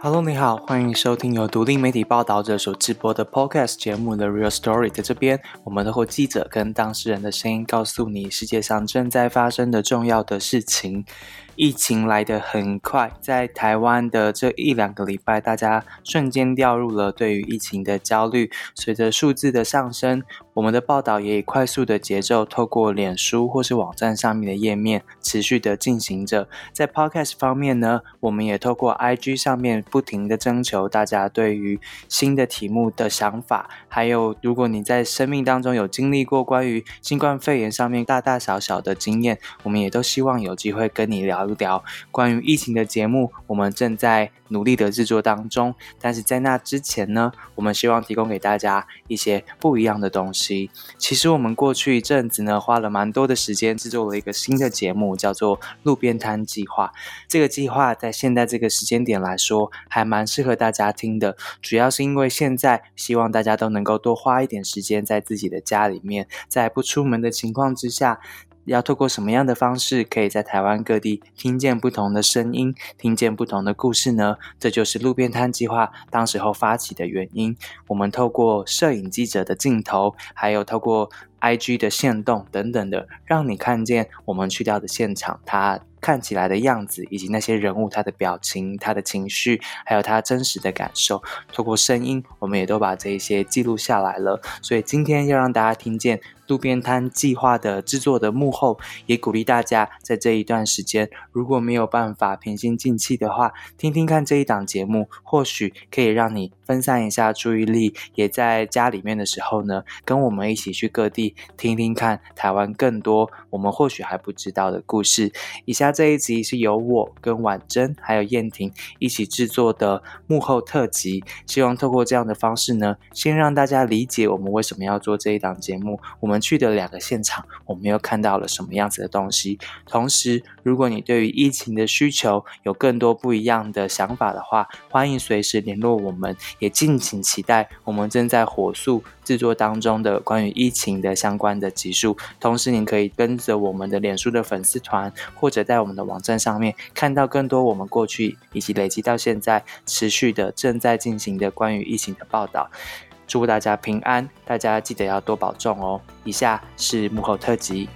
Hello，你好，欢迎收听由独立媒体报道者所直播的 Podcast 节目的 Real Story。在这边，我们透过记者跟当事人的声音，告诉你世界上正在发生的重要的事情。疫情来得很快，在台湾的这一两个礼拜，大家瞬间掉入了对于疫情的焦虑。随着数字的上升，我们的报道也以快速的节奏，透过脸书或是网站上面的页面，持续的进行着。在 Podcast 方面呢，我们也透过 IG 上面不停的征求大家对于新的题目的想法，还有如果你在生命当中有经历过关于新冠肺炎上面大大小小的经验，我们也都希望有机会跟你聊。聊关于疫情的节目，我们正在努力的制作当中。但是在那之前呢，我们希望提供给大家一些不一样的东西。其实我们过去一阵子呢，花了蛮多的时间制作了一个新的节目，叫做《路边摊计划》。这个计划在现在这个时间点来说，还蛮适合大家听的。主要是因为现在希望大家都能够多花一点时间在自己的家里面，在不出门的情况之下。要透过什么样的方式，可以在台湾各地听见不同的声音，听见不同的故事呢？这就是路边摊计划当时候发起的原因。我们透过摄影记者的镜头，还有透过 IG 的线动等等的，让你看见我们去掉的现场，它看起来的样子，以及那些人物他的表情、他的情绪，还有他真实的感受。透过声音，我们也都把这一些记录下来了。所以今天要让大家听见。路边摊计划的制作的幕后，也鼓励大家在这一段时间，如果没有办法平心静气的话，听听看这一档节目，或许可以让你分散一下注意力，也在家里面的时候呢，跟我们一起去各地听听看台湾更多我们或许还不知道的故事。以下这一集是由我跟婉珍还有燕婷一起制作的幕后特辑，希望透过这样的方式呢，先让大家理解我们为什么要做这一档节目，我们。去的两个现场，我们又看到了什么样子的东西？同时，如果你对于疫情的需求有更多不一样的想法的话，欢迎随时联络我们，也敬请期待我们正在火速制作当中的关于疫情的相关的集数。同时，您可以跟着我们的脸书的粉丝团，或者在我们的网站上面看到更多我们过去以及累积到现在持续的正在进行的关于疫情的报道。祝大家平安，大家记得要多保重哦。以下是幕后特辑，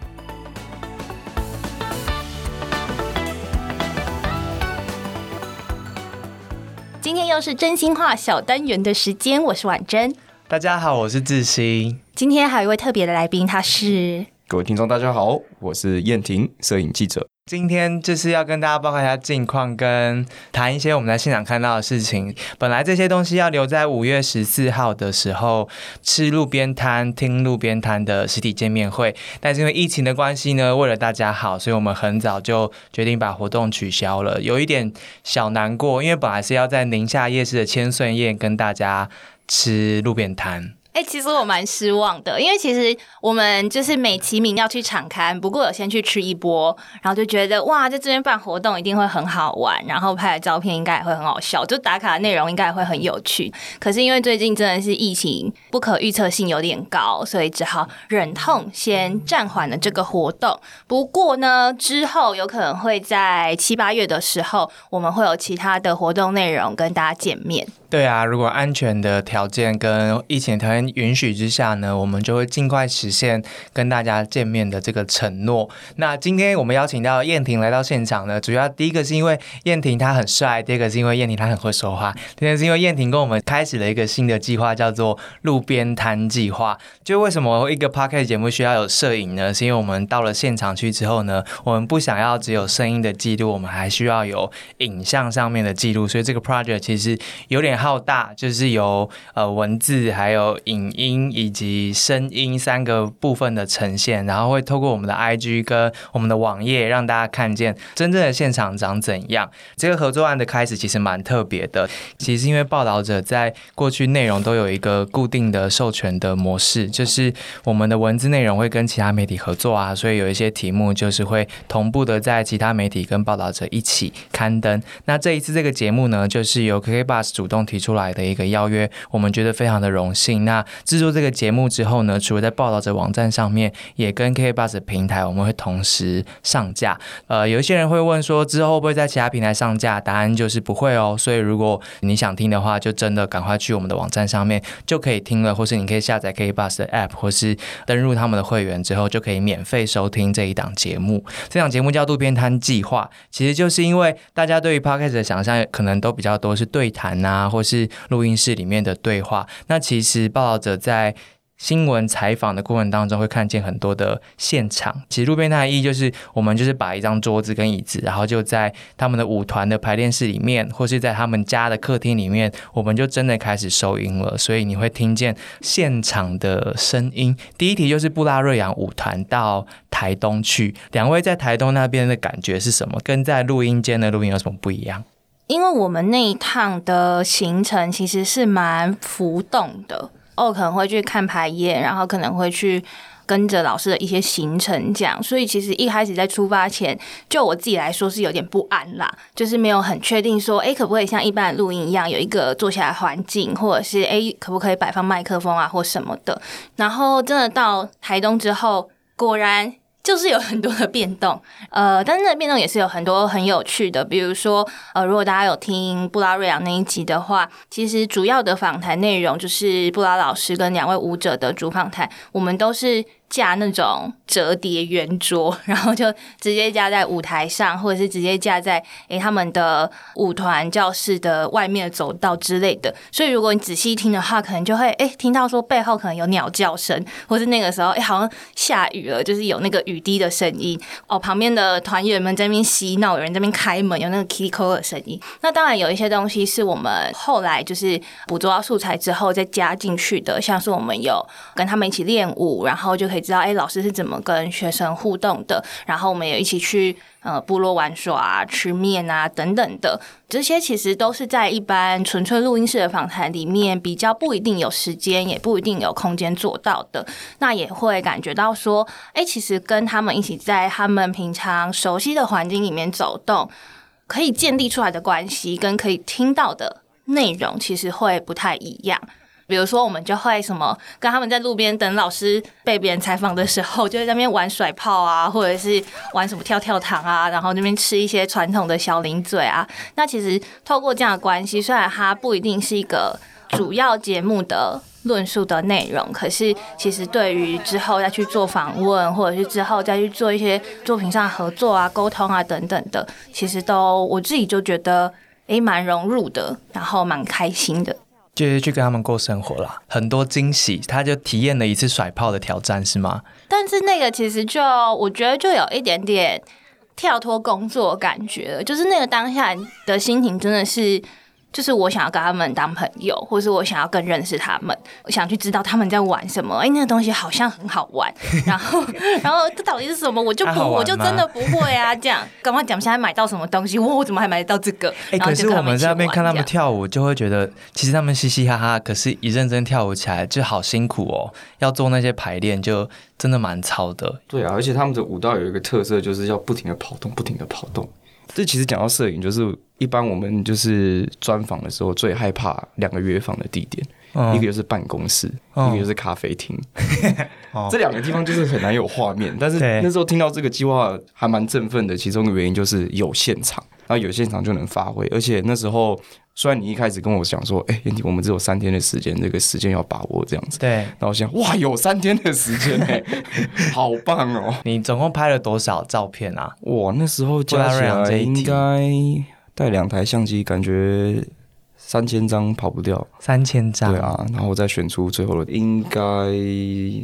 今天又是真心话小单元的时间，我是婉珍。大家好，我是志新。今天还有一位特别的来宾，他是各位听众，大家好，我是燕婷，摄影记者。今天就是要跟大家报告一下近况，跟谈一些我们在现场看到的事情。本来这些东西要留在五月十四号的时候吃路边摊、听路边摊的实体见面会，但是因为疫情的关系呢，为了大家好，所以我们很早就决定把活动取消了，有一点小难过，因为本来是要在宁夏夜市的千岁宴跟大家吃路边摊。哎，其实我蛮失望的，因为其实我们就是美其名要去场刊，不过有先去吃一波，然后就觉得哇，在这边办活动一定会很好玩，然后拍的照片应该也会很好笑，就打卡的内容应该也会很有趣。可是因为最近真的是疫情不可预测性有点高，所以只好忍痛先暂缓了这个活动。不过呢，之后有可能会在七八月的时候，我们会有其他的活动内容跟大家见面。对啊，如果安全的条件跟疫情条件允许之下呢，我们就会尽快实现跟大家见面的这个承诺。那今天我们邀请到燕婷来到现场呢，主要第一个是因为燕婷她很帅，第二个是因为燕婷她很会说话，第三是因为燕婷跟我们开始了一个新的计划，叫做路边摊计划。就为什么一个 podcast 节目需要有摄影呢？是因为我们到了现场去之后呢，我们不想要只有声音的记录，我们还需要有影像上面的记录，所以这个 project 其实有点。浩大就是由呃文字、还有影音以及声音三个部分的呈现，然后会透过我们的 IG 跟我们的网页，让大家看见真正的现场长怎样。这个合作案的开始其实蛮特别的，其实因为报道者在过去内容都有一个固定的授权的模式，就是我们的文字内容会跟其他媒体合作啊，所以有一些题目就是会同步的在其他媒体跟报道者一起刊登。那这一次这个节目呢，就是由 KKBus 主动。提出来的一个邀约，我们觉得非常的荣幸。那制作这个节目之后呢，除了在报道者网站上面，也跟 K Bus 平台我们会同时上架。呃，有一些人会问说，之后会不会在其他平台上架？答案就是不会哦。所以如果你想听的话，就真的赶快去我们的网站上面就可以听了，或是你可以下载 K Bus 的 App，或是登入他们的会员之后，就可以免费收听这一档节目。这档节目叫渡边摊计划，其实就是因为大家对于 Podcast 的想象可能都比较多是对谈啊，或是录音室里面的对话。那其实报道者在新闻采访的过程当中，会看见很多的现场。其实路边摊的意义就是，我们就是把一张桌子跟椅子，然后就在他们的舞团的排练室里面，或是在他们家的客厅里面，我们就真的开始收音了。所以你会听见现场的声音。第一题就是布拉瑞扬舞团到台东去，两位在台东那边的感觉是什么？跟在录音间的录音有什么不一样？因为我们那一趟的行程其实是蛮浮动的。哦，可能会去看排演，然后可能会去跟着老师的一些行程这样，所以其实一开始在出发前，就我自己来说是有点不安啦，就是没有很确定说，哎，可不可以像一般的录音一样有一个坐下来环境，或者是哎，可不可以摆放麦克风啊或什么的。然后真的到台东之后，果然。就是有很多的变动，呃，但是那变动也是有很多很有趣的，比如说，呃，如果大家有听布拉瑞昂那一集的话，其实主要的访谈内容就是布拉老师跟两位舞者的主访谈，我们都是。架那种折叠圆桌，然后就直接架在舞台上，或者是直接架在诶他们的舞团教室的外面走道之类的。所以如果你仔细听的话，可能就会诶听到说背后可能有鸟叫声，或是那个时候诶好像下雨了，就是有那个雨滴的声音哦。旁边的团员们在那边嬉闹，有人在那边开门，有那个 k i k o 的声音。那当然有一些东西是我们后来就是捕捉到素材之后再加进去的，像是我们有跟他们一起练舞，然后就可以。知道哎，老师是怎么跟学生互动的？然后我们也一起去呃部落玩耍、吃面啊等等的，这些其实都是在一般纯粹录音室的访谈里面比较不一定有时间，也不一定有空间做到的。那也会感觉到说，哎，其实跟他们一起在他们平常熟悉的环境里面走动，可以建立出来的关系，跟可以听到的内容，其实会不太一样。比如说，我们就会什么跟他们在路边等老师被别人采访的时候，就在那边玩甩炮啊，或者是玩什么跳跳糖啊，然后那边吃一些传统的小零嘴啊。那其实透过这样的关系，虽然它不一定是一个主要节目的论述的内容，可是其实对于之后再去做访问，或者是之后再去做一些作品上合作啊、沟通啊等等的，其实都我自己就觉得诶蛮融入的，然后蛮开心的。就是去跟他们过生活啦，很多惊喜，他就体验了一次甩炮的挑战，是吗？但是那个其实就我觉得就有一点点跳脱工作感觉，就是那个当下的心情真的是。就是我想要跟他们当朋友，或是我想要更认识他们，我想去知道他们在玩什么。哎，那个东西好像很好玩，然后，然后这到底是什么？我就不，我就真的不会啊！这样，赶快讲现在买到什么东西？哇我怎么还买得到这个？哎，可是我们在那边看他们跳舞，就会觉得其实他们嘻嘻哈哈，可是一认真跳舞起来就好辛苦哦。要做那些排练，就真的蛮操的。对啊，而且他们的舞蹈有一个特色，就是要不停的跑动，不停的跑动。这其实讲到摄影，就是一般我们就是专访的时候最害怕两个约访的地点，一个就是办公室，一个就是咖啡厅。这两个地方就是很难有画面。但是那时候听到这个计划还蛮振奋的，其中的原因就是有现场，然后有现场就能发挥，而且那时候。虽然你一开始跟我讲说，哎，我们只有三天的时间，这个时间要把握这样子。对。然后想，哇，有三天的时间哎，好棒哦！你总共拍了多少照片啊？哇，那时候加起来应该带两台相机，感觉。三千张跑不掉，三千张对啊，然后我再选出最后的应该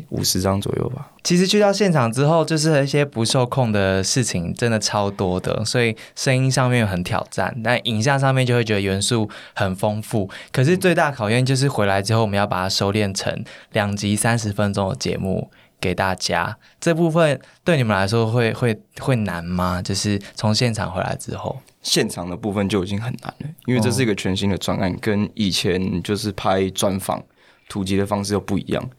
五十张左右吧。其实去到现场之后，就是一些不受控的事情，真的超多的，所以声音上面很挑战，但影像上面就会觉得元素很丰富。可是最大考验就是回来之后，我们要把它收敛成两集三十分钟的节目给大家。这部分对你们来说会会会难吗？就是从现场回来之后。现场的部分就已经很难了，因为这是一个全新的专案，跟以前就是拍专访、突击的方式又不一样。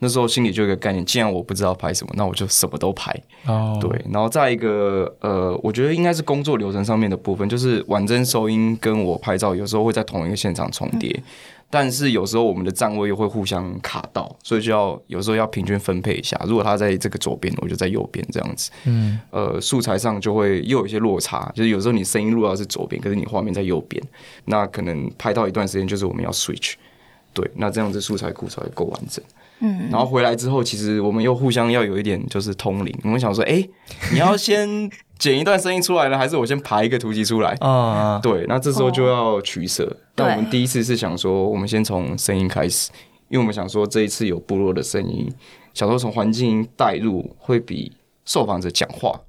那时候心里就有一个概念，既然我不知道拍什么，那我就什么都拍。哦，对，然后再一个呃，我觉得应该是工作流程上面的部分，就是婉珍收音跟我拍照有时候会在同一个现场重叠，但是有时候我们的站位又会互相卡到，所以就要有时候要平均分配一下。如果他在这个左边，我就在右边这样子。嗯，呃，素材上就会又有一些落差，就是有时候你声音录到是左边，可是你画面在右边，那可能拍到一段时间就是我们要 switch。对，那这样子素材库才会够完整。嗯，然后回来之后，其实我们又互相要有一点就是通灵。我们想说，哎，你要先剪一段声音出来呢，还是我先排一个图集出来？啊，对，那这时候就要取舍。但我们第一次是想说，我们先从声音开始，因为我们想说这一次有部落的声音，想说从环境带入会比受访者讲话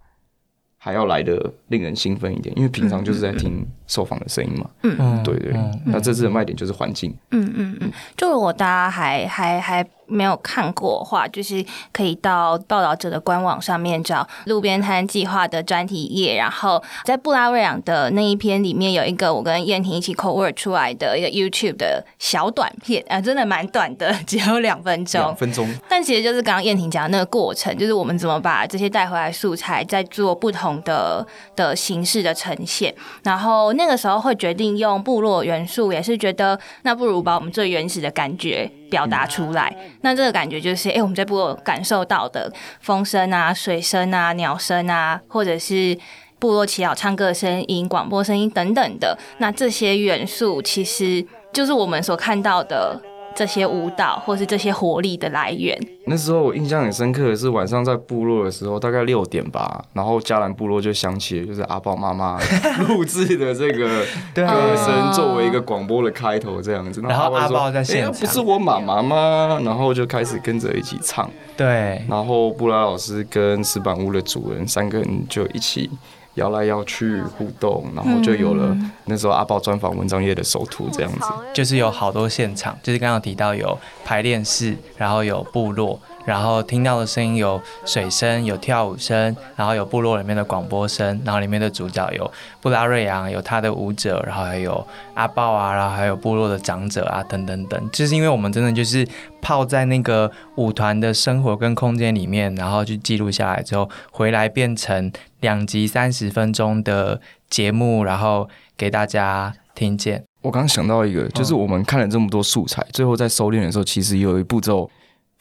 还要来的令人兴奋一点，因为平常就是在听受访的声音嘛。嗯对对，那这次的卖点就是环境。嗯嗯嗯，就如果大家还还还没有看过的话，就是可以到报道者的官网上面找路边摊计划的专题页，然后在布拉瑞昂的那一篇里面有一个我跟燕婷一起 co work 出来的一个 YouTube 的小短片啊，真的蛮短的，只有两分钟 两。分钟，但其实就是刚刚燕婷讲的那个过程，就是我们怎么把这些带回来素材，再做不同的的形式的呈现。然后那个时候会决定用部落元素，也是觉得那不如把我们最原始的感觉表达出来。那这个感觉就是，哎、我们在部落感受到的风声啊、水声啊、鸟声啊，或者是。部落祈祷、唱歌声音、广播声音等等的，那这些元素其实就是我们所看到的这些舞蹈或是这些活力的来源。那时候我印象很深刻的是晚上在部落的时候，大概六点吧，然后嘉兰部落就响起了就是阿豹妈妈 录制的这个歌声作为一个广播的开头这样子。然后阿说豹在现哎场不是我妈妈吗？然后就开始跟着一起唱，对，然后布拉老师跟石板屋的主人三个人就一起。摇来摇去互动，然后就有了那时候阿宝专访文章业的首图这样子。就是有好多现场，就是刚刚提到有排练室，然后有部落，然后听到的声音有水声、有跳舞声，然后有部落里面的广播声，然后里面的主角有布拉瑞扬，有他的舞者，然后还有阿豹啊，然后还有部落的长者啊，等等等。就是因为我们真的就是泡在那个舞团的生活跟空间里面，然后去记录下来之后，回来变成两集三十分钟的节目，然后给大家听见。我刚想到一个，就是我们看了这么多素材，最后在收敛的时候，其实有一步骤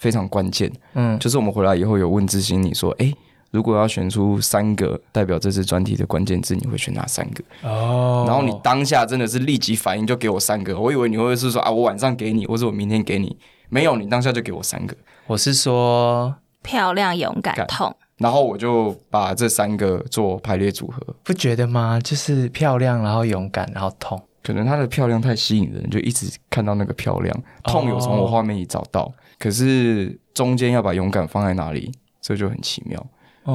非常关键，嗯，就是我们回来以后有问知心，你说，哎、如果要选出三个代表这次专题的关键字，你会选哪三个？哦然后你当下真的是立即反应就给我三个，我以为你会是说啊，我晚上给你，或者我明天给你，没有，你当下就给我三个，我是说，漂亮、勇、敢痛。然后我就把这三个做排列组合。不觉得吗？就是漂亮，然后勇敢，然后痛。可能她的漂亮太吸引人，就一直看到那个漂亮，痛有从我画面里找到，可是中间要把勇敢放在哪里，这就很奇妙。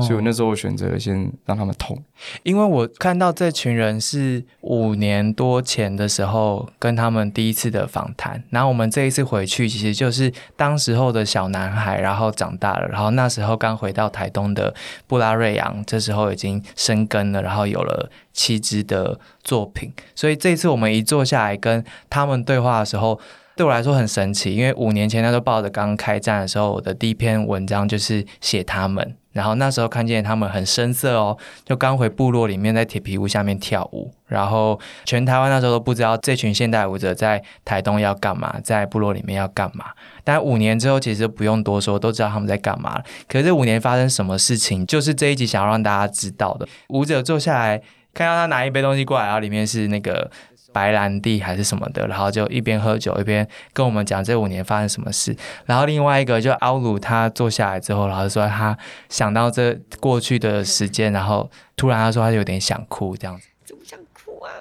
所以我那时候选择先让他们痛。因为我看到这群人是五年多前的时候跟他们第一次的访谈，然后我们这一次回去，其实就是当时候的小男孩，然后长大了，然后那时候刚回到台东的布拉瑞扬，这时候已经生根了，然后有了七支的作品，所以这次我们一坐下来跟他们对话的时候。对我来说很神奇，因为五年前那时候报的刚开战的时候，我的第一篇文章就是写他们，然后那时候看见他们很生涩哦，就刚回部落里面在铁皮屋下面跳舞，然后全台湾那时候都不知道这群现代舞者在台东要干嘛，在部落里面要干嘛。但五年之后，其实不用多说，都知道他们在干嘛。可是五年发生什么事情，就是这一集想要让大家知道的。舞者坐下来，看到他拿一杯东西过来，然后里面是那个。白兰地还是什么的，然后就一边喝酒一边跟我们讲这五年发生什么事。然后另外一个就奥鲁，他坐下来之后，然后说他想到这过去的时间，然后突然他说他有点想哭这样子。怎么想哭啊？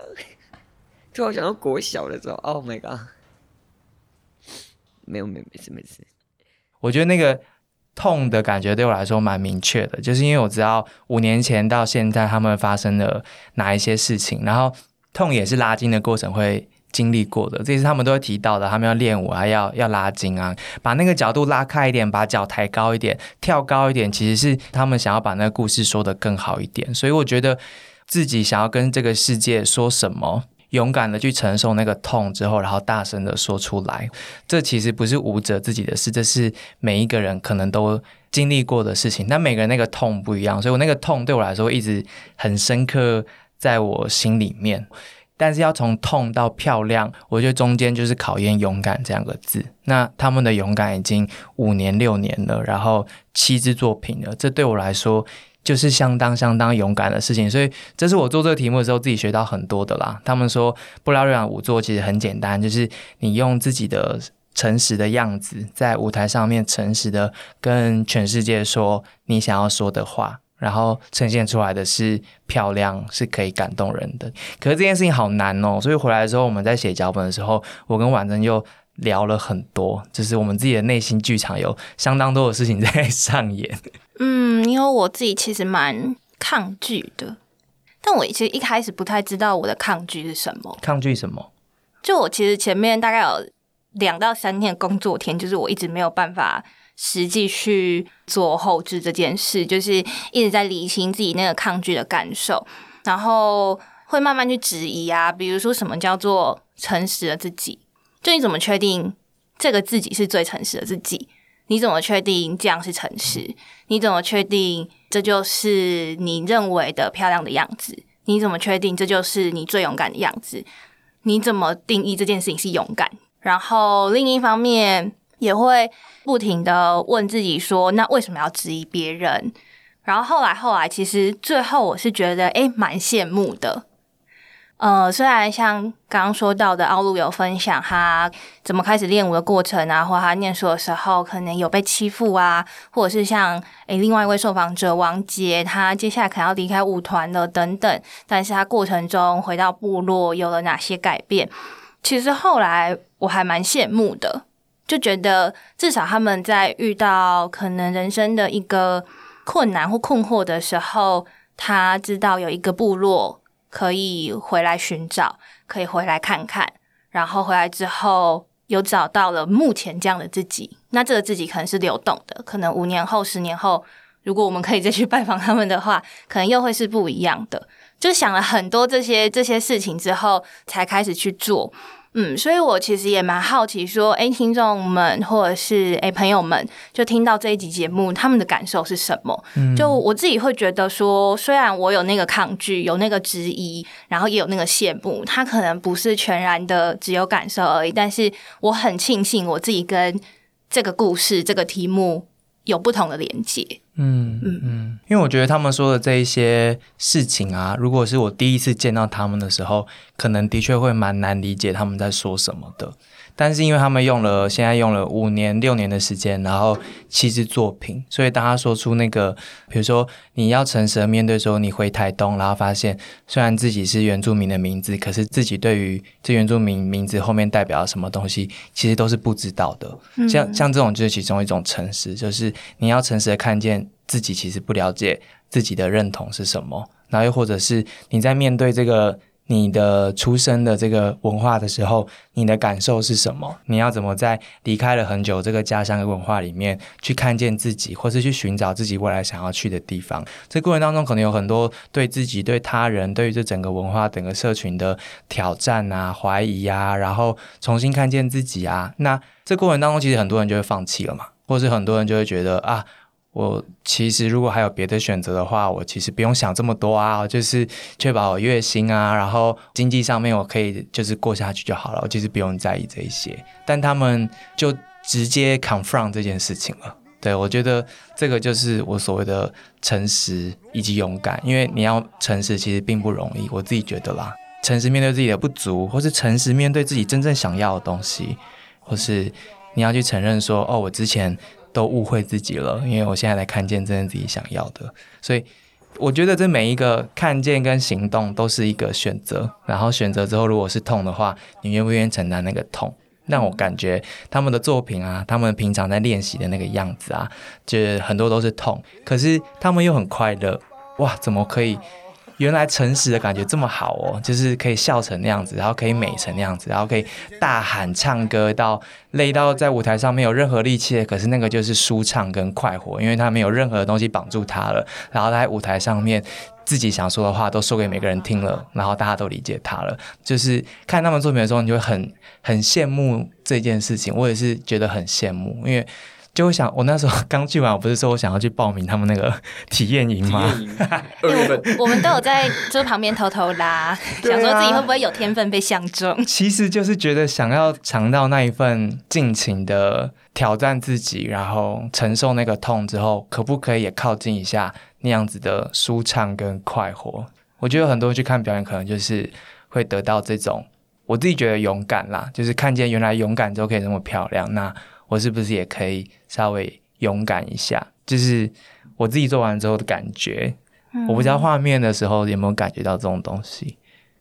突然想到国小的时候，Oh my god！没有没有没事没事，我觉得那个痛的感觉对我来说蛮明确的，就是因为我知道五年前到现在他们发生了哪一些事情，然后痛也是拉筋的过程会经历过的，这也是他们都会提到的，他们要练舞啊，要要拉筋啊，把那个角度拉开一点，把脚抬高一点，跳高一点，其实是他们想要把那个故事说得更好一点，所以我觉得自己想要跟这个世界说什么。勇敢的去承受那个痛之后，然后大声的说出来。这其实不是舞者自己的事，这是每一个人可能都经历过的事情。但每个人那个痛不一样，所以我那个痛对我来说一直很深刻在我心里面。但是要从痛到漂亮，我觉得中间就是考验勇敢这两个字。那他们的勇敢已经五年六年了，然后七支作品了，这对我来说。就是相当相当勇敢的事情，所以这是我做这个题目的时候自己学到很多的啦。他们说布拉瑞扬舞作其实很简单，就是你用自己的诚实的样子，在舞台上面诚实的跟全世界说你想要说的话，然后呈现出来的是漂亮，是可以感动人的。可是这件事情好难哦，所以回来之后我们在写脚本的时候，我跟婉珍又聊了很多，就是我们自己的内心剧场有相当多的事情在上演。嗯，因为我自己其实蛮抗拒的，但我其实一开始不太知道我的抗拒是什么。抗拒什么？就我其实前面大概有两到三天工作天，就是我一直没有办法实际去做后置这件事，就是一直在理清自己那个抗拒的感受，然后会慢慢去质疑啊，比如说什么叫做诚实的自己？就你怎么确定这个自己是最诚实的自己？你怎么确定这样是诚实？你怎么确定这就是你认为的漂亮的样子？你怎么确定这就是你最勇敢的样子？你怎么定义这件事情是勇敢？然后另一方面也会不停的问自己说：那为什么要质疑别人？然后后来后来，其实最后我是觉得，诶，蛮羡慕的。呃，虽然像刚刚说到的，奥路有分享他怎么开始练舞的过程啊，或他念书的时候可能有被欺负啊，或者是像诶另外一位受访者王杰，他接下来可能要离开舞团了等等，但是他过程中回到部落有了哪些改变？其实后来我还蛮羡慕的，就觉得至少他们在遇到可能人生的一个困难或困惑的时候，他知道有一个部落。可以回来寻找，可以回来看看，然后回来之后有找到了目前这样的自己。那这个自己可能是流动的，可能五年后、十年后，如果我们可以再去 拜访他们的话，可能又会是不一样的。就想了很多这些这些事情之后，才开始去做。嗯，所以我其实也蛮好奇，说，哎，听众们或者是哎朋友们，就听到这一集节目，他们的感受是什么？就我自己会觉得说，虽然我有那个抗拒，有那个质疑，然后也有那个羡慕，他可能不是全然的只有感受而已，但是我很庆幸我自己跟这个故事、这个题目有不同的连接。嗯嗯嗯，因为我觉得他们说的这一些事情啊，如果是我第一次见到他们的时候，可能的确会蛮难理解他们在说什么的。但是因为他们用了现在用了五年六年的时间，然后七支作品，所以当他说出那个，比如说你要诚实的面对说你回台东，然后发现虽然自己是原住民的名字，可是自己对于这原住民名字后面代表什么东西，其实都是不知道的。像像这种就是其中一种诚实，就是你要诚实的看见自己其实不了解自己的认同是什么，然后又或者是你在面对这个。你的出生的这个文化的时候，你的感受是什么？你要怎么在离开了很久这个家乡的文化里面去看见自己，或是去寻找自己未来想要去的地方？这过程当中可能有很多对自己、对他人、对于这整个文化、整个社群的挑战啊、怀疑啊，然后重新看见自己啊。那这过程当中，其实很多人就会放弃了嘛，或是很多人就会觉得啊。我其实如果还有别的选择的话，我其实不用想这么多啊，就是确保我月薪啊，然后经济上面我可以就是过下去就好了，我其实不用在意这一些。但他们就直接 confront 这件事情了。对我觉得这个就是我所谓的诚实以及勇敢，因为你要诚实其实并不容易，我自己觉得啦，诚实面对自己的不足，或是诚实面对自己真正想要的东西，或是你要去承认说，哦，我之前。都误会自己了，因为我现在才看见真正自己想要的，所以我觉得这每一个看见跟行动都是一个选择。然后选择之后，如果是痛的话，你愿不愿意承担那个痛？让我感觉他们的作品啊，他们平常在练习的那个样子啊，就很多都是痛，可是他们又很快乐。哇，怎么可以？原来诚实的感觉这么好哦，就是可以笑成那样子，然后可以美成那样子，然后可以大喊唱歌到累到在舞台上没有任何力气，可是那个就是舒畅跟快活，因为他没有任何东西绑住他了，然后在舞台上面自己想说的话都说给每个人听了，然后大家都理解他了。就是看他们作品的时候，你就会很很羡慕这件事情。我也是觉得很羡慕，因为就会想，我那时候刚去完，我不是说我想要去报名他们那个体验营吗？我们都有在就是旁边偷偷拉，啊想说自己会不会有天分被相中。其实就是觉得想要尝到那一份尽情的挑战自己，然后承受那个痛之后，可不可以也靠近一下那样子的舒畅跟快活？我觉得很多人去看表演，可能就是会得到这种，我自己觉得勇敢啦，就是看见原来勇敢就可以那么漂亮，那我是不是也可以稍微勇敢一下？就是我自己做完之后的感觉。我不知道画面的时候有没有感觉到这种东西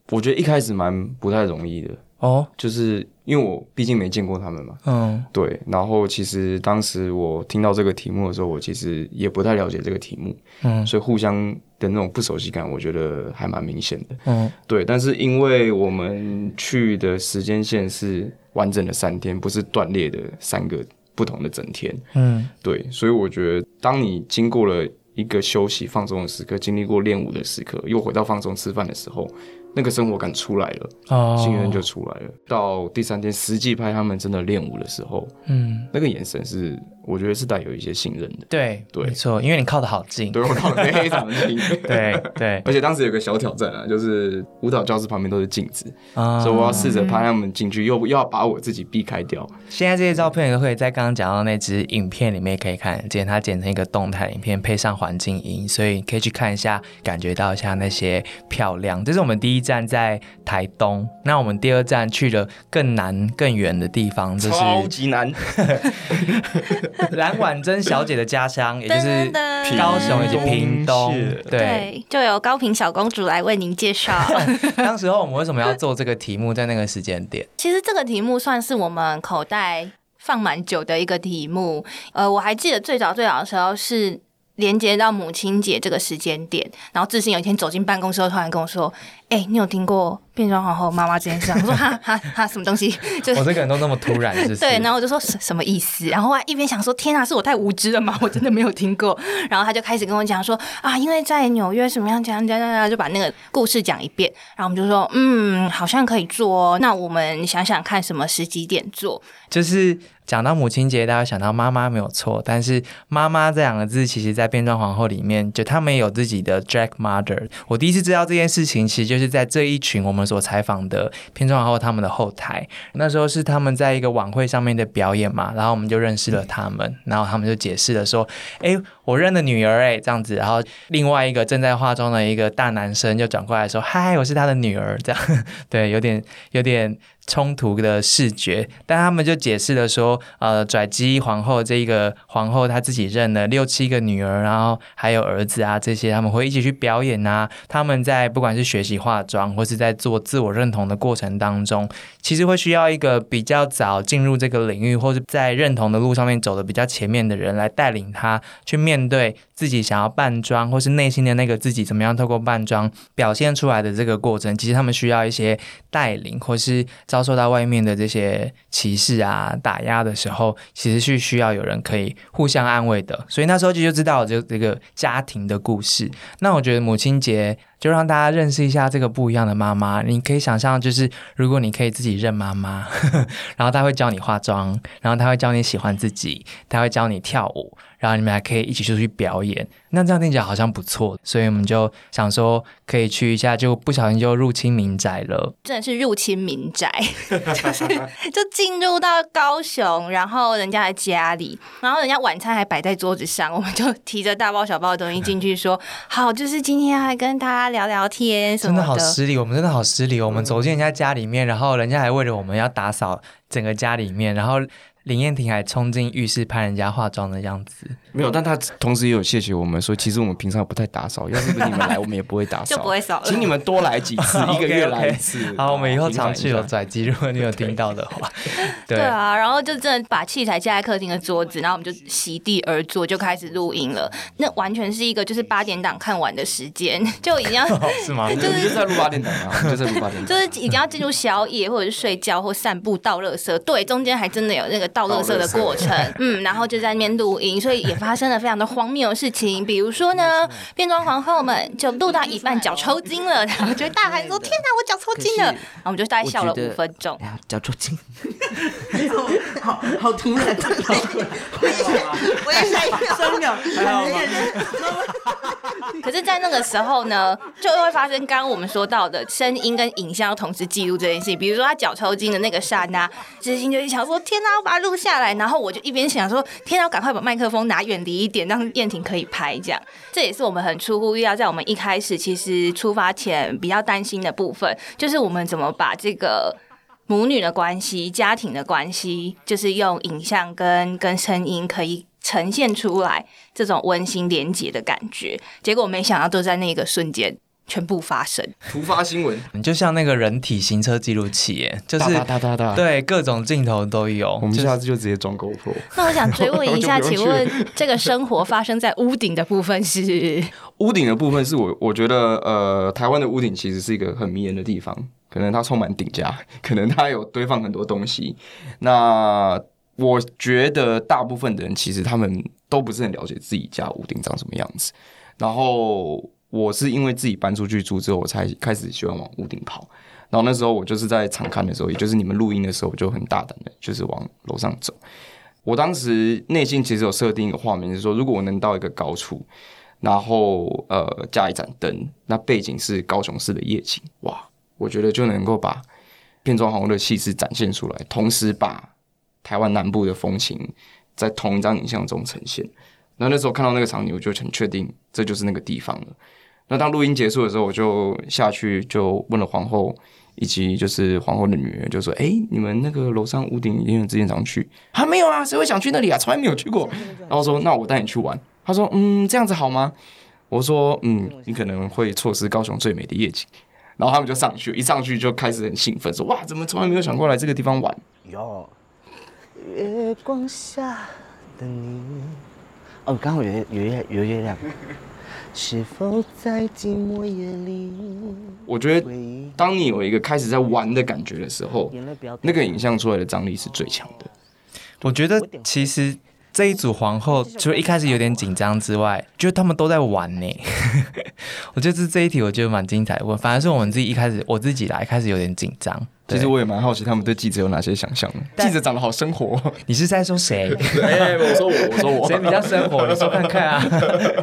我觉得一开始蛮不太容易的，哦，就是因为我毕竟没见过他们嘛。嗯对，然后其实当时我听到这个题目的时候，我其实也不太了解这个题目，嗯所以互相的那种不熟悉感，我觉得还蛮明显的。嗯对，但是因为我们去的时间线是完整的三天，不是断裂的三个不同的整天。嗯对，所以我觉得，当你经过了一个休息放松的时刻，经历过练舞的时刻，又回到放松吃饭的时候，那个生活感出来了，哦，信任就出来了。到第三天实际拍他们真的练舞的时候，嗯，那个眼神是，我觉得是带有一些信任的。对对没错，因为你靠得好近，对我靠得 非常近。对对而且当时有个小挑战啊，就是舞蹈教室旁边都是镜子，啊所以我要试着拍他们进去，又又要把我自己避开掉。现在这些照片都可以在刚刚讲到那支影片里面可以看得见，它剪成一个动态影片，配上环境音，所以可以去看一下，感觉到一下那些漂亮。这是我们第一站在台东，那我们第二站去了更南更远的地方，就是超级难，蓝婉珍小姐的家乡，也就是高雄以及屏东是。对，对，就由高平小公主来为您介绍。当时候我们为什么要做这个题目，在那个时间点？其实这个题目算是我们口袋放蛮久的一个题目。呃，我还记得最早最早的时候是连接到母亲节这个时间点，然后自信有一天走进办公室后，突然跟我说：“哎、你有听过变装皇后妈妈这件事啊？”我说：“哈哈 哈，什么东西？” 就我这个人都那么突然，是是？对，然后我就说什什么意思？然后我还一边想说，天啊，是我太无知了吗？我真的没有听过。然后他就开始跟我讲说啊，因为在纽约什么样讲讲讲讲，就把那个故事讲一遍。然后我们就说，嗯，好像可以做哦。那我们想想看，什么时机点做？就是讲到母亲节，大家想到妈妈没有错，但是妈妈这两个字，其实在变装皇后里面，就他们也有自己的 Jack Mother。我第一次知道这件事情，其实就是在这一群我们所采访的变装皇后他们的后台，那时候是他们在一个晚会上面的表演嘛，然后我们就认识了他们，然后他们就解释了说，诶，我认的女儿哎，这样子，然后另外一个正在化妆的一个大男生就转过来说，嗨，我是他的女儿，这样，对，有点有点冲突的视觉，但他们就解释了说，呃，拽鸡皇后这一个皇后她自己认了六七个女儿，然后还有儿子啊这些，他们会一起去表演啊。他们在不管是学习化妆，或是在做自我认同的过程当中，其实会需要一个比较早进入这个领域，或是在认同的路上面走的比较前面的人来带领他去面面对自己想要扮装，或是内心的那个自己怎么样透过扮装表现出来的这个过程。其实他们需要一些带领，或是遭受到外面的这些歧视啊、打压的时候，其实是需要有人可以互相安慰的。所以那时候就就知道这这个家庭的故事。那我觉得母亲节就让大家认识一下这个不一样的妈妈。你可以想象，就是如果你可以自己认妈妈，然后她会教你化妆，然后她会教你喜欢自己，她会教你跳舞，然后你们还可以一起出去表演。那这样听起来好像不错，所以我们就想说可以去一下，就不小心就入侵民宅了。真的是入侵民宅，就 是就进入到高雄，然后人家的家里，然后人家晚餐还摆在桌子上，我们就提着大包小包的东西进去说，好，就是今天要来跟大家聊聊天什么真的好失礼，我们真的好失礼。我们走进人家家里面，然后人家还为了我们要打扫整个家里面，然后林燕婷还冲进浴室拍人家化妆的样子。没有，但他同时也有谢谢我们说，其实我们平常不太打扫，要是不是你们来，我们也不会打扫，就不会扫了请你们多来几次，一个月来一次。好，我们以后常去有一下拽机，如果你有听到的话，对对啊，然后就真的把器材架在客厅的桌子，然后我们就席地而坐，就开始录音了。那完全是一个就是八点档看完的时间，就已经要是吗？就是在录八点档啊，就在录八点档。就是已经要进入宵夜或者是睡觉或散步倒垃圾。对，中间还真的有那个倒垃圾的过程，嗯，然后就在那边录音，所以也发生了非常的荒谬的事情，比如说呢，变装皇后们就录到一半脚抽筋了，然后就大喊说：“天哪，我脚抽筋了！”然后我们就大概笑了五分钟。哎呀，脚抽筋，好好突然，我也我也吓一跳，三秒，可是，在那个时候呢，就会发生刚刚我们说到的声音跟影像要同时记录这件事情。比如说他脚抽筋的那个刹那，知心就想说：“天哪，我把它录下来。”然后我就一边想说：“天哪，赶快把麦克风拿远远离一点，让燕婷可以拍。”这样，这也是我们很出乎意料，在我们一开始其实出发前比较担心的部分，就是我们怎么把这个母女的关系、家庭的关系，就是用影像跟跟声音可以。呈现出来这种温馨连结的感觉，结果没想到都在那个瞬间全部发生。突发新闻，你就像那个人体行车记录器，耶，就是哒哒哒哒，对，各种镜头都有。我们下次就直接装 GoPro。那我想追问一下，请问这个生活发生在屋顶的部分是？屋顶的部分是我我觉得，呃，台湾的屋顶其实是一个很迷人的地方，可能它充满顶架，可能它有堆放很多东西。那我觉得大部分的人其实他们都不是很了解自己家屋顶长什么样子。然后我是因为自己搬出去住之后，我才开始喜欢往屋顶跑。然后那时候我就是在场看的时候，也就是你们录音的时候，我就很大胆的，就是往楼上走。我当时内心其实有设定一个画面，就是说如果我能到一个高处，然后呃加一盏灯，那背景是高雄市的夜景，哇，我觉得就能够把片装红的气势展现出来，同时把台湾南部的风情在同一张影像中呈现。那那时候看到那个场景，我就很确定这就是那个地方了。那当录音结束的时候，我就下去就问了皇后以及就是皇后的女儿，就说：“哎，你们那个楼上屋顶一定有之前常去？还 没有啊？谁会想去那里啊？从来没有去过。”然后说：“那我带你去玩。”他说：“嗯，这样子好吗？”我说：“嗯，你可能会错失高雄最美的夜景。”然后他们就上去，一上去就开始很兴奋，说：“哇，怎么从来没有想过来这个地方玩？”哟。月光下的你，哦，刚好有有月有月亮。是否在寂寞夜里？我觉得，当你有一个开始在玩的感觉的时候，那个影像出来的张力是最强的。我觉得，其实这一组皇后，除了一开始有点紧张之外，就他们都在玩呢。我觉得这这一题，我觉得蛮精彩。我反而是我们自己一开始，我自己来开始有点紧张。其实我也蛮好奇，他们对记者有哪些想象的？记者长得好生活，你是在说谁？我说我，我说我，谁比较生活？你说看看啊。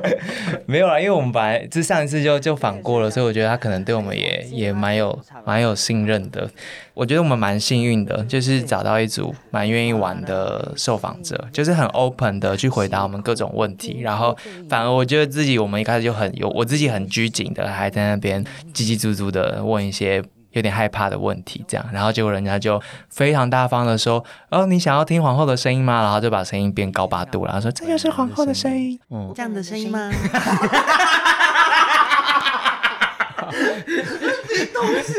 没有啦，因为我们本来这上一次就就访过了，所以我觉得他可能对我们也也蛮有蛮有信任的。我觉得我们蛮幸运的，就是找到一组蛮愿意玩的受访者，就是很 open 的去回答我们各种问题。然后反而我觉得自己我们一开始就很有我自己很拘谨的，还在那边叽叽足足的问一些。有点害怕的问题，这样，然后结果人家就非常大方的说：“哦，你想要听皇后的声音吗？”然后就把声音变高八度，然后说：“这就是皇后的声音。”嗯，这样的声音吗？东西，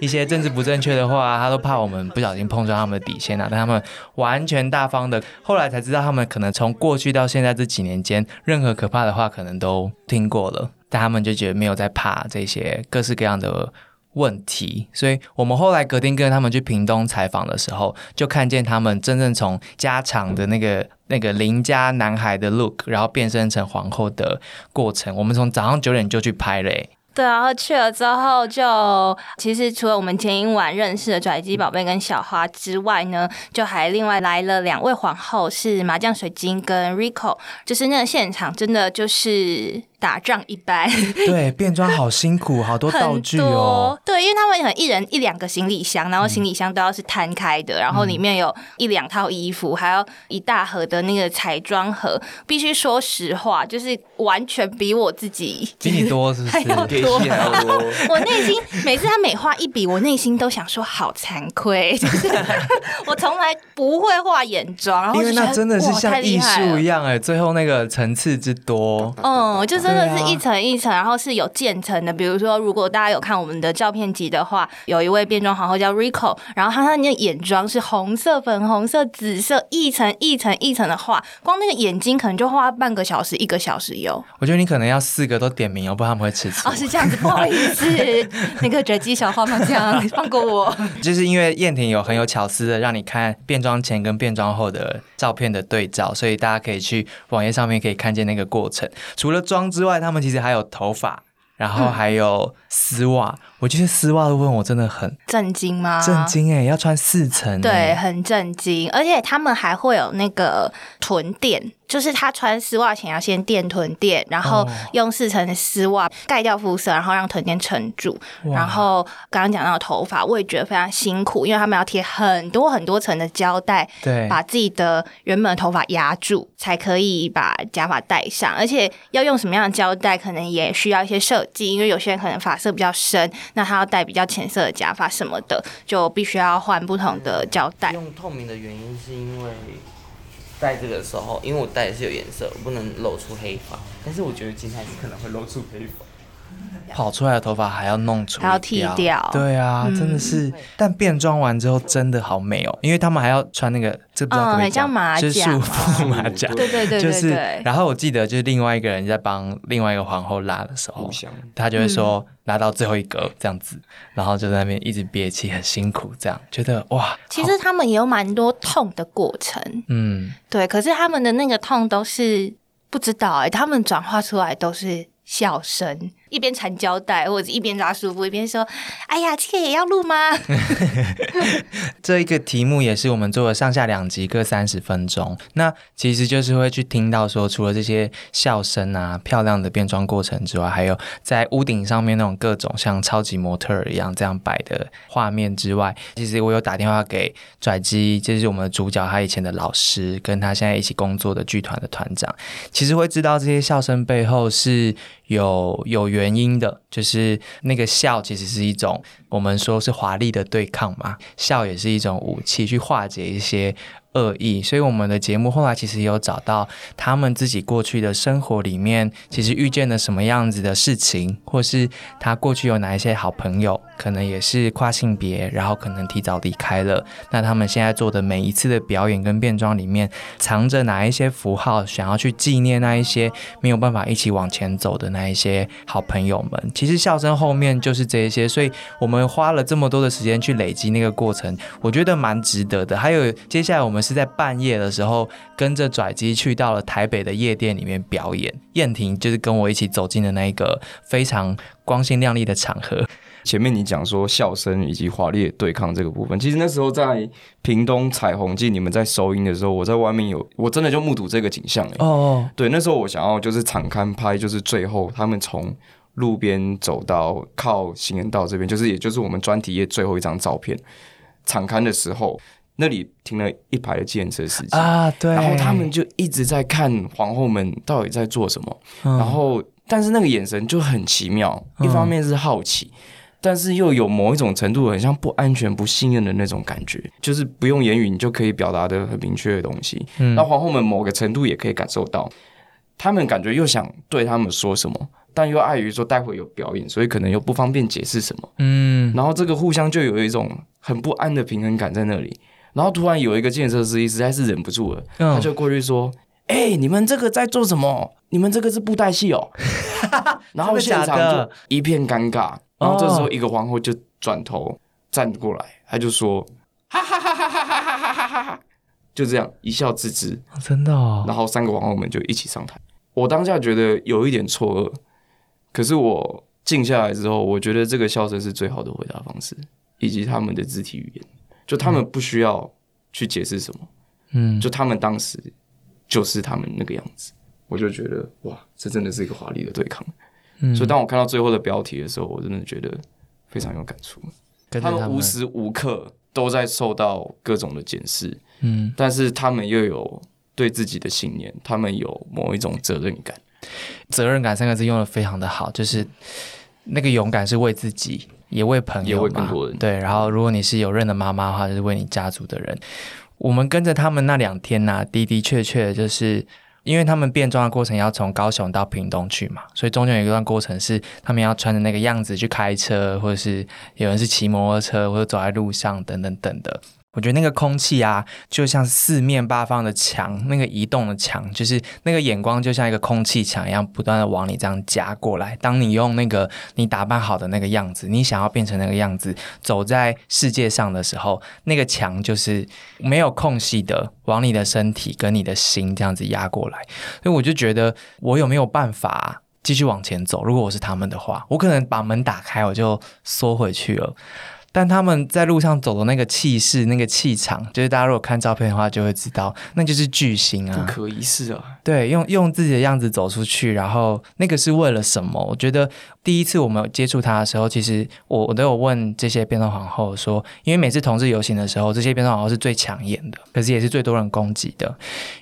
一些政治不正确的话，他都怕我们不小心碰撞他们的底线啊。但他们完全大方的，后来才知道，他们可能从过去到现在这几年间，任何可怕的话，可能都听过了。但他们就觉得没有在怕这些各式各样的问题，所以我们后来隔天跟他们去屏东采访的时候，就看见他们真正从家常的那个 那个邻家男孩的 look，然后变身成皇后的过程。我们从早上九点就去拍嘞。对，然后去了之后，就其实除了我们前一晚认识的拽鸡宝贝跟小花之外呢，就还另外来了两位皇后，是麻将水晶跟 Rico，就是那个现场真的就是。打仗一般，对变装好辛苦，好多道具哦。对，因为他们很一人一两个行李箱，然后行李箱都要是摊开的，然后里面有一两套衣服，还有一大盒的那个彩妆盒。必须说实话，就是完全比我自己比你多，是不是？要多，我内心每次他每画一笔，我内心都想说好惭愧，就是 我从来不会画眼妆，然后因为那真的是像艺术一样哎，最后那个层次之多，嗯，就是。真的是一层一层，然后是有渐层的。比如说，如果大家有看我们的照片集的话，有一位变装皇后叫 Rico，然后她那个眼妆是红色、粉红色、紫色，一层一层一层的画，光那个眼睛可能就画半个小时、一个小时有。我觉得你可能要四个都点名哦，不然他们会吃醋。哦，是这样子，不好意思，那个折机小花麻将，放过我。就是因为燕婷有很有巧思的让你看变装前跟变装后的照片的对照，所以大家可以去网页上面可以看见那个过程。除了妆之外，他们其实还有头发，然后还有丝袜。我觉得丝袜的部分我真的很震惊吗？震。惊哎，要穿四层欸，对，很震惊，而且他们还会有那个臀垫，就是他穿丝袜前要先垫臀垫，然后哦用四层的丝袜盖掉肤色，然后让臀垫撑住。然后刚刚讲到头发，我也觉得非常辛苦，因为他们要贴很多很多层的胶带，对把自己的原本的头发压住，才可以把假发戴上。而且要用什么样的胶带，可能也需要一些设计，因为有些人可能发色比较深，那他要戴比较浅色的假发什么的，就必须要换不同的胶带。用透明的原因是因为戴这个的时候，因为我戴的是有颜色，我不能露出黑发。但是我觉得金泰是可能会露出黑发。跑出来的头发还要弄除还要剃掉。对啊，嗯。真的是。但变装完之后真的好美哦，因为他们还要穿那个，这不知道可不可以嗯很像讲马就是甲束缚马甲。对对对就是对对，，然后我记得就是另外一个人在帮另外一个皇后拉的时候他就会说嗯。拉到最后一格这样子，然后就在那边一直憋气，很辛苦，这样觉得哇，其实他们也有蛮多痛的过程，嗯，对，可是他们的那个痛都是不知道哎、他们转化出来都是笑声，一边缠胶带或者一边拉舒服，一边说：“哎呀，这个也要录吗 这一个题目也是我们做了上下两集，各三十分钟。那其实就是会去听到说，除了这些笑声啊、漂亮的变装过程之外，还有在屋顶上面那种各种像超级模特儿一样这样摆的画面之外，其实我有打电话给拽机，就是我们的主角他以前的老师，跟他现在一起工作的剧团的团长，其实会知道这些笑声背后是有有原因的，就是那个笑其实是一种我们说是华丽的对抗嘛，笑也是一种武器，去化解一些恶意。所以我们的节目后来其实有找到他们自己过去的生活里面，其实遇见了什么样子的事情，或是他过去有哪一些好朋友，可能也是跨性别，然后可能提早离开了。那他们现在做的每一次的表演跟变装里面，藏着哪一些符号，想要去纪念那一些没有办法一起往前走的那一些好朋友们。其实笑声后面就是这一些，所以我们花了这么多的时间去累积那个过程，我觉得蛮值得的。还有接下来我们是在半夜的时候跟着拽机去到了台北的夜店里面表演，燕婷就是跟我一起走进的那一个非常光鲜亮丽的场合。前面你讲说笑声以及华丽的对抗这个部分，其实那时候在屏东彩虹季，你们在收音的时候，我在外面有，我真的就目睹这个景象哎。哦，对，那时候我想要就是场刊拍，就是最后他们从路边走到靠行人道这边，就是也就是我们专题页最后一张照片。敞刊的时候，那里停了一排的计程车司机啊，对，然后他们就一直在看皇后们到底在做什么，然后但是那个眼神就很奇妙，一方面是好奇。但是又有某一种程度很像不安全、不信任的那种感觉，就是不用言语你就可以表达的很明确的东西。嗯那皇后们某个程度也可以感受到，他们感觉又想对他们说什么，但又碍于说待会有表演，所以可能又不方便解释什么。嗯，然后这个互相就有一种很不安的平衡感在那里。然后突然有一个建设司机实在是忍不住了，嗯他就过去说：“哎、你们这个在做什么？你们这个是布袋戏哦。”然后真的现场的就一片尴尬。然后这时候一个皇后就转头站过来，他就说：“哈哈哈哈哈哈哈哈哈哈哈！”就这样一笑置之。真的哦，然后三个皇后们就一起上台。我当下觉得有一点错愕，可是我静下来之后，我觉得这个笑声是最好的回答方式，以及他们的肢体语言，就他们不需要去解释什么，嗯，就他们当时就是他们那个样子。我就觉得哇，这真的是一个华丽的对抗。嗯所以当我看到最后的标题的时候，我真的觉得非常有感触。他们无时无刻都在受到各种的检视，嗯，但是他们又有对自己的信念，他们有某一种责任感。责任感三个字用的非常的好，就是那个勇敢是为自己，也为朋友也，为更多人对，然后如果你是有认的妈妈的话，就是为你家族的人。我们跟着他们那两天呐、的的确确就是因为他们变装的过程要从高雄到屏东去嘛，所以中间有一段过程是他们要穿着那个样子去开车，或者是有人是骑摩托车，或者走在路上等等等的。我觉得那个空气啊，就像四面八方的墙，那个移动的墙，就是那个眼光，就像一个空气墙一样，不断的往你这样夹过来。当你用那个你打扮好的那个样子，你想要变成那个样子，走在世界上的时候，那个墙就是没有空隙的，往你的身体跟你的心这样子压过来。所以我就觉得，我有没有办法继续往前走？如果我是他们的话，我可能把门打开，我就缩回去了。但他们在路上走的那个气势、那个气场，就是大家如果看照片的话，就会知道，那就是巨星啊，不可一世啊。对，用用自己的样子走出去，然后那个是为了什么？我觉得第一次我们接触他的时候，其实我我都有问这些变装皇后说，因为每次同志游行的时候，这些变装皇后是最抢眼的，可是也是最多人攻击的。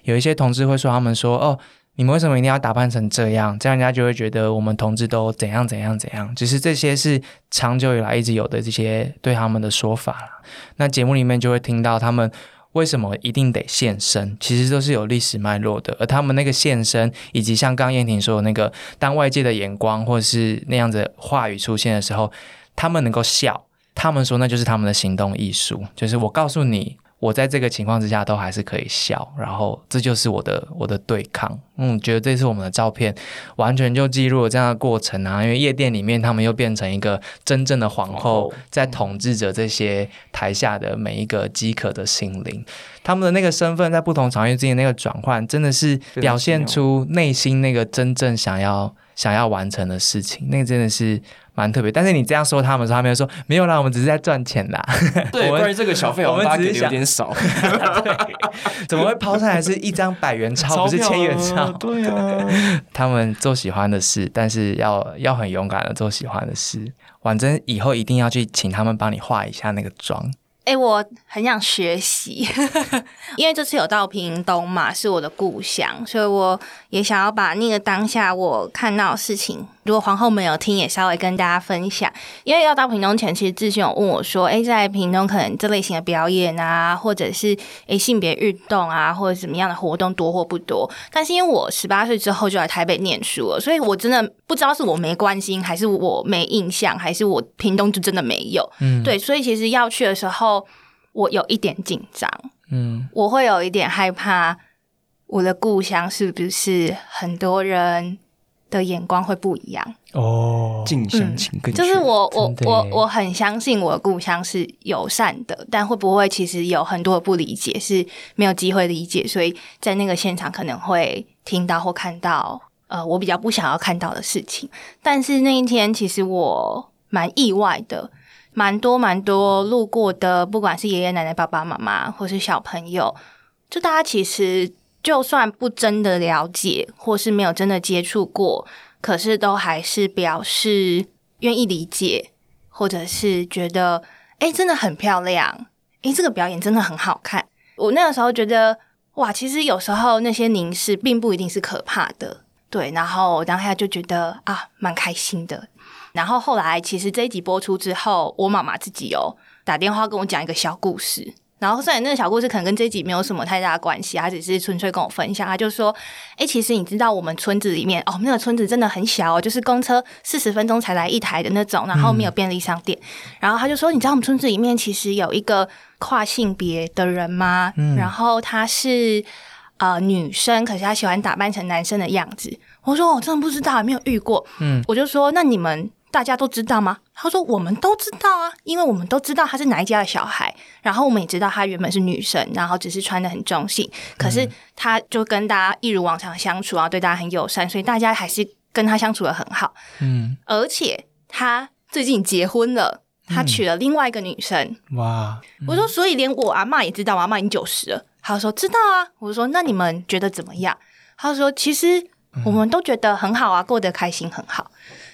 有一些同志会说，他们说哦。你们为什么一定要打扮成这样？这样人家就会觉得我们同志都怎样怎样怎样。只是这些是长久以来一直有的这些对他们的说法了。那节目里面就会听到他们为什么一定得现身，其实都是有历史脉络的。而他们那个现身，以及像刚燕婷说的那个，当外界的眼光或者是那样子话语出现的时候，他们能够笑，他们说那就是他们的行动艺术，就是我告诉你。我在这个情况之下都还是可以笑，然后这就是我的我的对抗。嗯，觉得这次我们的照片完全就记录了这样的过程啊，因为夜店里面他们又变成一个真正的皇后，在统治着这些台下的每一个饥渴的心灵。他们的那个身份在不同场域之间那个转换，真的是表现出内心那个真正想要想要完成的事情。那个真的是。蛮特别，但是你这样说他们，说他们说没有啦，我们只是在赚钱啦。对，关于这个小费，我们只是有点少。怎么会抛上来是一张百元钞，不是千元钞？对啊，他们做喜欢的事，但是要要很勇敢的做喜欢的事。反正以后一定要去请他们帮你画一下那个妆。哎，我很想学习，因为这次有到屏东嘛，是我的故乡，所以我也想要把那个当下我看到的事情。如果皇后没有听，也稍微跟大家分享。因为要到屏东前，其实志勋有问我说：“哎，在屏东可能这类型的表演啊，或者是哎性别运动啊，或者什么样的活动多或不多？”但是因为我十八岁之后就来台北念书了，所以我真的不知道是我没关心，还是我没印象，还是我屏东就真的没有。嗯，对，所以其实要去的时候，我有一点紧张。嗯，我会有一点害怕，我的故乡是不是很多人？的眼光会不一样哦，近乡情更就是我我我我很相信我的故乡是友善的，但会不会其实有很多的不理解是没有机会理解，所以在那个现场可能会听到或看到呃我比较不想要看到的事情。但是那一天其实我蛮意外的，蛮多蛮多路过的，不管是爷爷奶奶、爸爸妈妈或是小朋友，就大家其实。就算不真的了解，或是没有真的接触过，可是都还是表示愿意理解，或者是觉得哎，真的很漂亮，哎，这个表演真的很好看。我那个时候觉得哇，其实有时候那些凝视并不一定是可怕的，对。然后我当下就觉得啊，蛮开心的。然后后来其实这一集播出之后，我妈妈自己有打电话跟我讲一个小故事。然后虽然那个小故事可能跟这集没有什么太大的关系，他只是纯粹跟我分享。他就说：“哎，其实你知道我们村子里面哦，那个村子真的很小，就是公车四十分钟才来一台的那种，然后没有便利商店。然后他就说：你知道我们村子里面其实有一个跨性别的人吗？然后他是呃女生，可是他喜欢打扮成男生的样子。我说我真的不知道，没有遇过。嗯，我就说那你们。”大家都知道吗？他说我们都知道啊，因为我们都知道他是哪一家的小孩，然后我们也知道他原本是女生，然后只是穿的很中性，可是他就跟大家一如往常相处啊，对大家很友善，所以大家还是跟他相处的很好。嗯，而且他最近结婚了，他娶了另外一个女生。哇！我说，所以连我阿妈也知道，我阿妈已经九十了。他说知道啊。我说那你们觉得怎么样？他说其实我们都觉得很好啊，过得开心很好。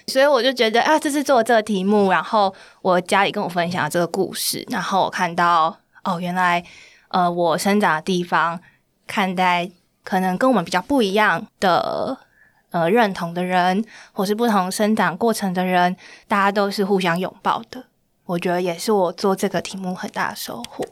所以我就觉得啊，这次做这个题目，然后我家里跟我分享这个故事，然后我看到哦，原来呃，我生长的地方看待可能跟我们比较不一样的呃认同的人，或是不同生长过程的人，大家都是互相拥抱的。我觉得也是我做这个题目很大的收获。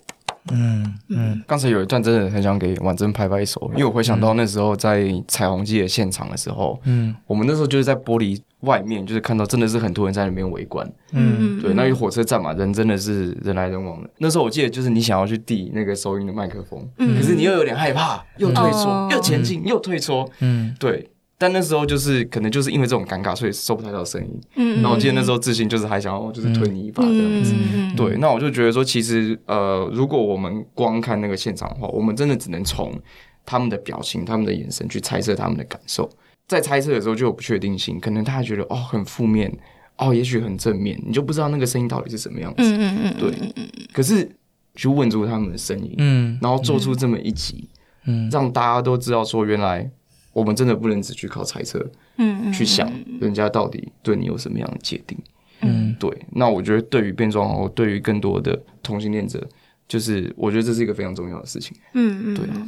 嗯嗯。刚才有一段真的很想给婉珍拍拍手，因为我回想到那时候在彩虹季的现场的时候，嗯。我们那时候就是在玻璃外面，就是看到真的是很多人在那边围观。嗯。对，那有火车站嘛，人真的是人来人往。的。那时候我记得就是你想要去递那个收音的麦克风，可是你又有点害怕，又退缩，哦又前进，又退缩。嗯。对，但那时候就是可能就是因为这种尴尬，所以收不太到声音。嗯那我记得那时候自信就是还想要就是推你一把这样子。嗯对，那我就觉得说，其实呃，如果我们光看那个现场的话，我们真的只能从他们的表情、他们的眼神去猜测他们的感受。在猜测的时候就有不确定性，可能他觉得哦很负面，哦也许很正面，你就不知道那个声音到底是什么样子。嗯嗯嗯，对，可是去问出他们的声音，嗯然后做出这么一集，嗯让大家都知道说，原来我们真的不能只去靠猜测，嗯去想人家到底对你有什么样的界定。嗯对，那我觉得对于变装皇后，对于更多的同性恋者，就是我觉得这是一个非常重要的事情。嗯嗯，对啊，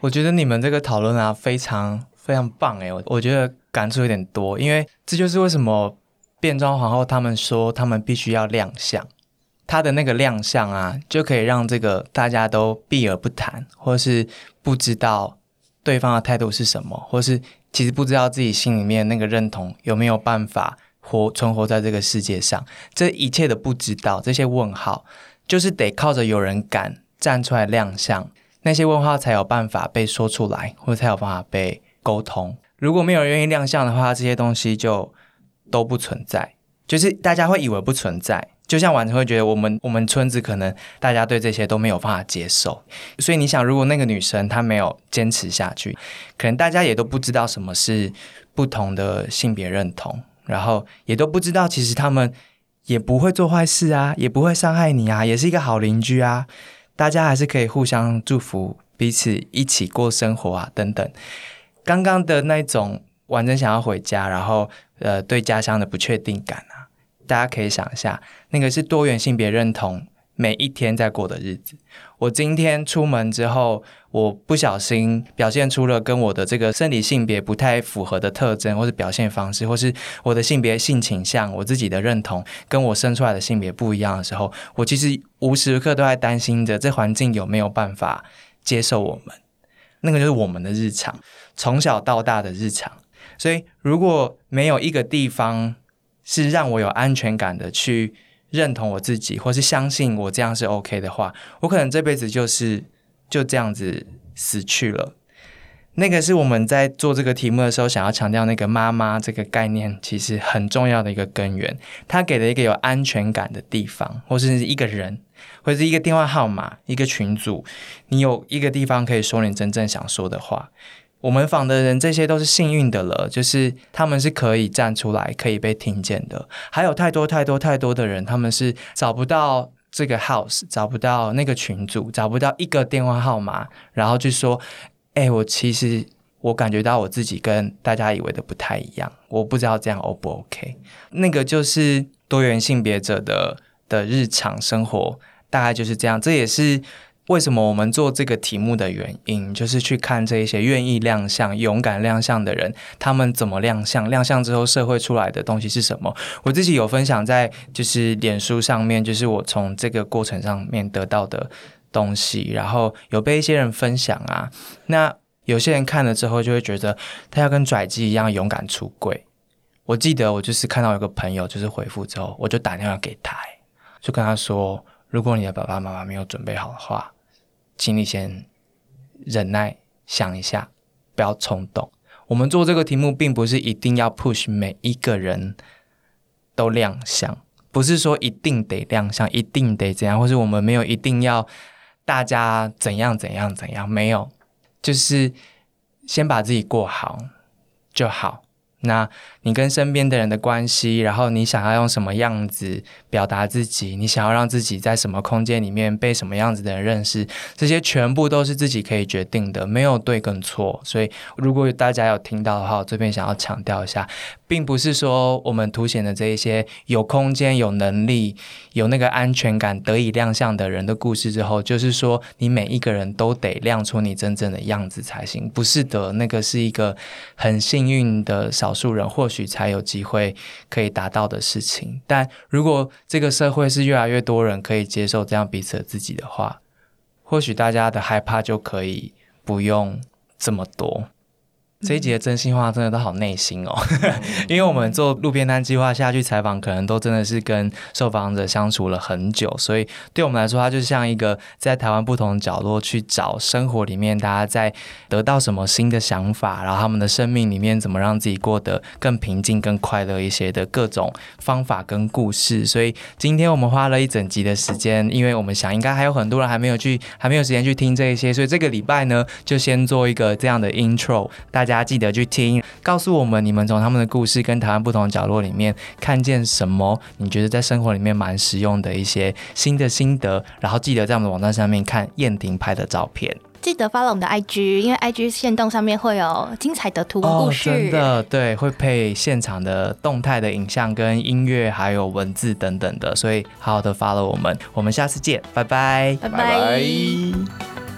我觉得你们这个讨论啊，非常非常棒诶，我我觉得感触有点多，因为这就是为什么变装皇后他们说他们必须要亮相，他的那个亮相啊，就可以让这个大家都避而不谈，或是不知道对方的态度是什么，或是其实不知道自己心里面那个认同有没有办法活存活在这个世界上，这一切的不知道，这些问号，就是得靠着有人敢站出来亮相。那些问号才有办法被说出来，或者才有办法被沟通。如果没有人愿意亮相的话，这些东西就都不存在，就是大家会以为不存在。就像婉晨会觉得我们我们村子可能大家对这些都没有办法接受，所以你想，如果那个女生她没有坚持下去，可能大家也都不知道什么是不同的性别认同，然后也都不知道其实他们也不会做坏事啊，也不会伤害你啊，也是一个好邻居啊。大家还是可以互相祝福彼此，一起过生活啊，等等。刚刚的那种完整想要回家，然后呃对家乡的不确定感啊，大家可以想一下，那个是多元性别认同每一天在过的日子。我今天出门之后，我不小心表现出了跟我的这个生理性别不太符合的特征，或是表现方式，或是我的性别性倾向，我自己的认同跟我生出来的性别不一样的时候，我其实无时无刻都在担心着这环境有没有办法接受我们。那个就是我们的日常，从小到大的日常。所以，如果没有一个地方是让我有安全感的去认同我自己，或是相信我这样是 OK 的话，我可能这辈子就是就这样子死去了。那个是我们在做这个题目的时候想要强调那个妈妈这个概念，其实很重要的一个根源。它给了一个有安全感的地方，或是一个人，或者是一个电话号码、一个群组，你有一个地方可以说你真正想说的话。我们访的人，这些都是幸运的了，就是他们是可以站出来、可以被听见的。还有太多太多太多的人，他们是找不到这个 house，找不到那个群组，找不到一个电话号码，然后就说：“哎、我其实我感觉到我自己跟大家以为的不太一样，我不知道这样 O 不 OK。”那个就是多元性别者的的日常生活，大概就是这样。这也是。为什么我们做这个题目的原因，就是去看这一些愿意亮相、勇敢亮相的人，他们怎么亮相？亮相之后，社会出来的东西是什么？我自己有分享在就是脸书上面，就是我从这个过程上面得到的东西，然后有被一些人分享啊。那有些人看了之后，就会觉得他要跟拽鸡一样勇敢出柜。我记得我就是看到有个朋友就是回复之后，我就打电话给他，就跟他说：如果你的爸爸妈妈没有准备好的话，请你先忍耐，想一下，不要冲动。我们做这个题目，并不是一定要 push 每一个人都亮相，不是说一定得亮相，一定得怎样，或是我们没有一定要大家怎样怎样怎样，没有，就是先把自己过好就好。那你跟身边的人的关系，然后你想要用什么样子表达自己，你想要让自己在什么空间里面被什么样子的人认识，这些全部都是自己可以决定的，没有对跟错。所以，如果大家有听到的话，我这边想要强调一下，并不是说我们凸显的这一些有空间、有能力、有那个安全感得以亮相的人的故事之后，就是说你每一个人都得亮出你真正的样子才行。不是的，那个是一个很幸运的少少数人，或许才有机会可以达到的事情。但如果这个社会是越来越多人可以接受这样彼此自己的话，或许大家的害怕就可以不用这么多。这一集的真心话真的都好内心哦，因为我们做路边摊计划下去采访，可能都真的是跟受访者相处了很久，所以对我们来说，它就像一个在台湾不同角落去找生活里面大家在得到什么新的想法，然后他们的生命里面怎么让自己过得更平静、更快乐一些的各种方法跟故事。所以今天我们花了一整集的时间，因为我们想应该还有很多人还没有去，还没有时间去听这一些，所以这个礼拜呢，就先做一个这样的 intro，大。大家记得去听，告诉我们你们从他们的故事跟台湾不同角落里面看见什么？你觉得在生活里面蛮实用的一些新的心得，然后记得在我们的网站上面看燕婷拍的照片。记得 follow 我们的 IG，因为 IG 线动上面会有精彩的图文故事。真的，对，会配现场的动态的影像跟音乐，还有文字等等的，所以好好的 follow 我们。我们下次见，拜拜，拜拜。